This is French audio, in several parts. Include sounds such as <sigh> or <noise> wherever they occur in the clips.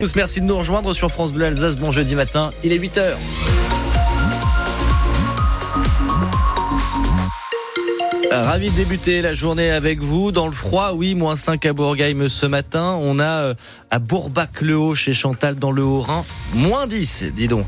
Tous merci de nous rejoindre sur France Bleu Alsace. Bon jeudi matin, il est 8h. Ravi de débuter la journée avec vous dans le froid. Oui, moins 5 à Bourgheim ce matin. On a euh, à Bourbac-le-Haut chez Chantal dans le Haut-Rhin, moins 10, dis donc.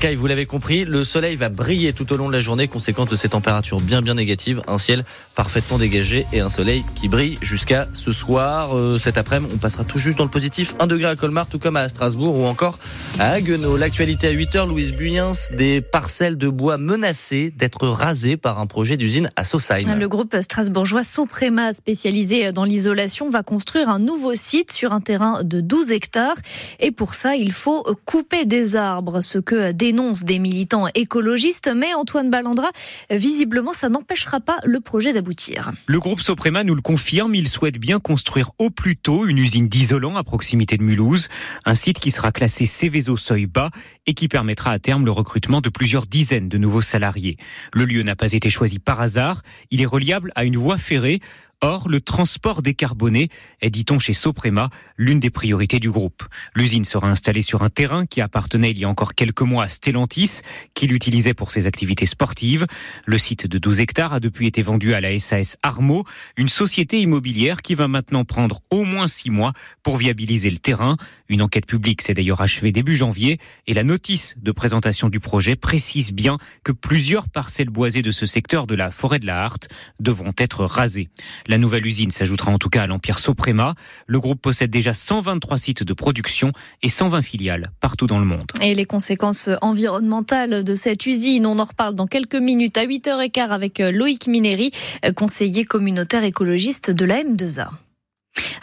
Caille, vous l'avez compris. Le soleil va briller tout au long de la journée, conséquence de ces températures bien bien négatives. Un ciel parfaitement dégagé et un soleil qui brille jusqu'à ce soir. Euh, cet après-midi, on passera tout juste dans le positif. 1 degré à Colmar, tout comme à Strasbourg ou encore à Haguenau. L'actualité à 8h, Louise Buyens, des parcelles de bois menacées d'être rasées par un projet d'usine à Sausheim. Le groupe strasbourgeois Soprema, spécialisé dans l'isolation, va construire un nouveau site sur un terrain de 12 hectares. Et pour ça, il faut couper des arbres, ce que dénoncent des militants écologistes. Mais Antoine Ballandra, visiblement, ça n'empêchera pas le projet d'aboutir. Le groupe Soprema nous le confirme, il souhaite bien construire au plus tôt une usine d'isolant à proximité de Mulhouse, un site qui sera classé Céveso seuil bas et qui permettra à terme le recrutement de plusieurs dizaines de nouveaux salariés. Le lieu n'a pas été choisi par hasard, il est reliable à une voie ferrée Or, le transport décarboné est, dit-on chez Soprema, l'une des priorités du groupe. L'usine sera installée sur un terrain qui appartenait il y a encore quelques mois à Stellantis, qui l'utilisait pour ses activités sportives. Le site de 12 hectares a depuis été vendu à la SAS Armo, une société immobilière qui va maintenant prendre au moins six mois pour viabiliser le terrain. Une enquête publique s'est d'ailleurs achevée début janvier et la notice de présentation du projet précise bien que plusieurs parcelles boisées de ce secteur de la forêt de la Harte devront être rasées. La nouvelle usine s'ajoutera en tout cas à l'empire Soprema. Le groupe possède déjà 123 sites de production et 120 filiales partout dans le monde. Et les conséquences environnementales de cette usine, on en reparle dans quelques minutes à 8h15 avec Loïc Minéry, conseiller communautaire écologiste de la M2A.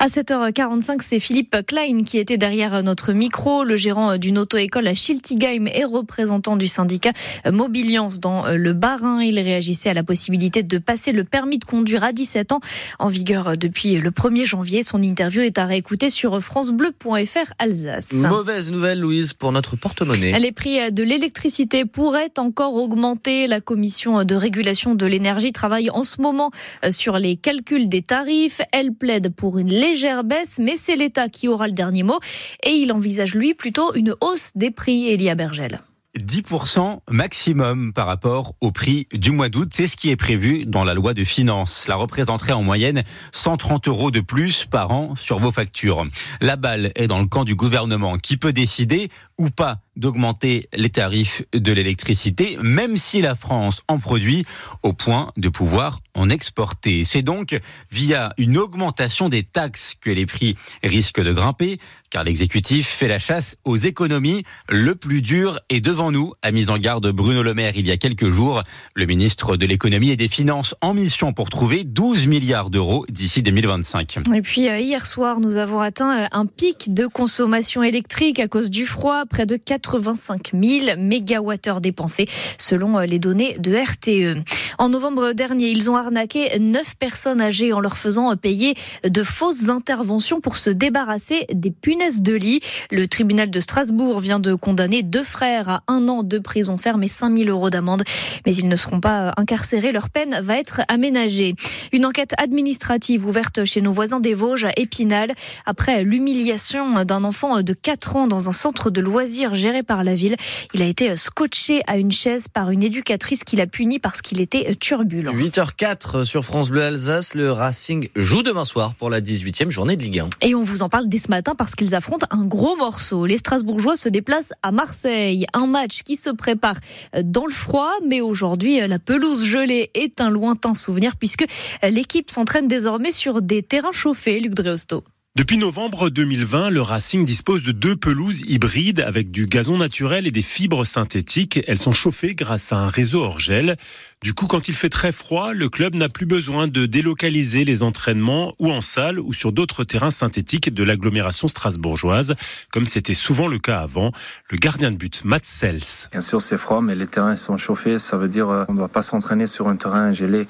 À 7h45, c'est Philippe Klein qui était derrière notre micro, le gérant d'une auto-école à Schiltigheim et représentant du syndicat Mobiliance dans le Bas-Rhin. Il réagissait à la possibilité de passer le permis de conduire à 17 ans, en vigueur depuis le 1er janvier. Son interview est à réécouter sur francebleu.fr Alsace. Mauvaise nouvelle, Louise, pour notre porte-monnaie. Les prix de l'électricité pourraient encore augmenter. La commission de régulation de l'énergie travaille en ce moment sur les calculs des tarifs. Elle plaide pour une légère baisse, mais c'est l'État qui aura le dernier mot. Et il envisage, lui, plutôt une hausse des prix, Elia Bergel. 10% maximum par rapport au prix du mois d'août. C'est ce qui est prévu dans la loi de finances. Cela représenterait en moyenne 130 euros de plus par an sur vos factures. La balle est dans le camp du gouvernement qui peut décider ou pas d'augmenter les tarifs de l'électricité, même si la France en produit au point de pouvoir en exporter. C'est donc via une augmentation des taxes que les prix risquent de grimper, car l'exécutif fait la chasse aux économies. Le plus dur est devant nous, a mis en garde Bruno Le Maire il y a quelques jours. Le ministre de l'économie et des finances en mission pour trouver 12 milliards d'euros d'ici 2025. Et puis euh, hier soir, nous avons atteint un pic de consommation électrique à cause du froid, près de 4 85 000 mégawattheures dépensés selon les données de RTE. En novembre dernier, ils ont arnaqué 9 personnes âgées en leur faisant payer de fausses interventions pour se débarrasser des punaises de lit. Le tribunal de Strasbourg vient de condamner deux frères à un an de prison ferme et 5 000 euros d'amende. Mais ils ne seront pas incarcérés. Leur peine va être aménagée. Une enquête administrative ouverte chez nos voisins des Vosges à Épinal après l'humiliation d'un enfant de 4 ans dans un centre de loisirs géré par la ville. Il a été scotché à une chaise par une éducatrice qui l'a puni parce qu'il était turbulent. 8h04 sur France Bleu Alsace, le Racing joue demain soir pour la 18e journée de Ligue 1. Et on vous en parle dès ce matin parce qu'ils affrontent un gros morceau. Les Strasbourgeois se déplacent à Marseille. Un match qui se prépare dans le froid, mais aujourd'hui, la pelouse gelée est un lointain souvenir puisque l'équipe s'entraîne désormais sur des terrains chauffés, Luc Dreosto. Depuis novembre 2020, le Racing dispose de deux pelouses hybrides avec du gazon naturel et des fibres synthétiques. Elles sont chauffées grâce à un réseau hors gel. Du coup, quand il fait très froid, le club n'a plus besoin de délocaliser les entraînements ou en salle ou sur d'autres terrains synthétiques de l'agglomération strasbourgeoise, comme c'était souvent le cas avant. Le gardien de but, Matt Sels. Bien sûr, c'est froid, mais les terrains sont chauffés. Ça veut dire qu'on ne doit pas s'entraîner sur un terrain gelé.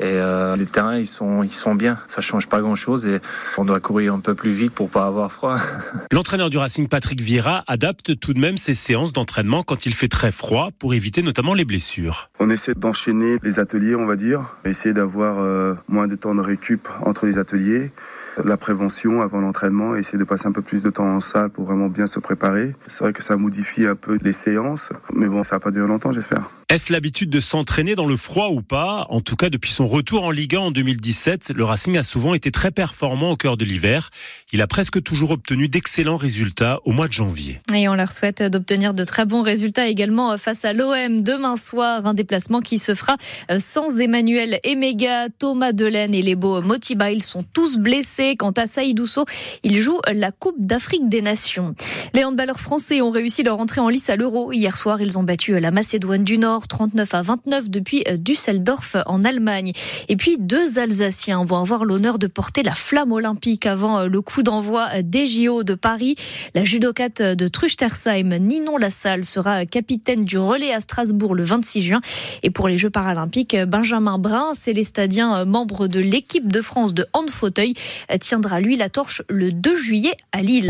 Et euh, les terrains, ils sont, ils sont bien. Ça change pas grand-chose et on doit courir un peu plus vite pour pas avoir froid. <laughs> L'entraîneur du Racing, Patrick Vieira, adapte tout de même ses séances d'entraînement quand il fait très froid pour éviter notamment les blessures. On essaie d'enchaîner les ateliers, on va dire, essayer d'avoir euh, moins de temps de récup entre les ateliers, la prévention avant l'entraînement, essayer de passer un peu plus de temps en salle pour vraiment bien se préparer. C'est vrai que ça modifie un peu les séances, mais bon, ça va pas durer longtemps, j'espère. Est-ce l'habitude de s'entraîner dans le froid ou pas? En tout cas, depuis son retour en Ligue 1 en 2017, le Racing a souvent été très performant au cœur de l'hiver. Il a presque toujours obtenu d'excellents résultats au mois de janvier. Et on leur souhaite d'obtenir de très bons résultats également face à l'OM demain soir. Un déplacement qui se fera sans Emmanuel Emega, Thomas Delaine et les beaux Motiba. Ils sont tous blessés. Quant à Saïdousso, il joue la Coupe d'Afrique des Nations. Les handballeurs français ont réussi leur entrée en lice à l'Euro. Hier soir, ils ont battu la Macédoine du Nord 39 à 29 depuis Düsseldorf en Allemagne. Et puis deux Alsaciens vont avoir l'honneur de porter la flamme olympique avant le coup d'envoi des JO de Paris. La judocate de Truchtersheim, Ninon Lassalle, sera capitaine du relais à Strasbourg le 26 juin. Et pour les Jeux paralympiques, Benjamin Brun, célestadien membre de l'équipe de France de hand fauteuil, tiendra lui la torche le 2 juillet à Lille.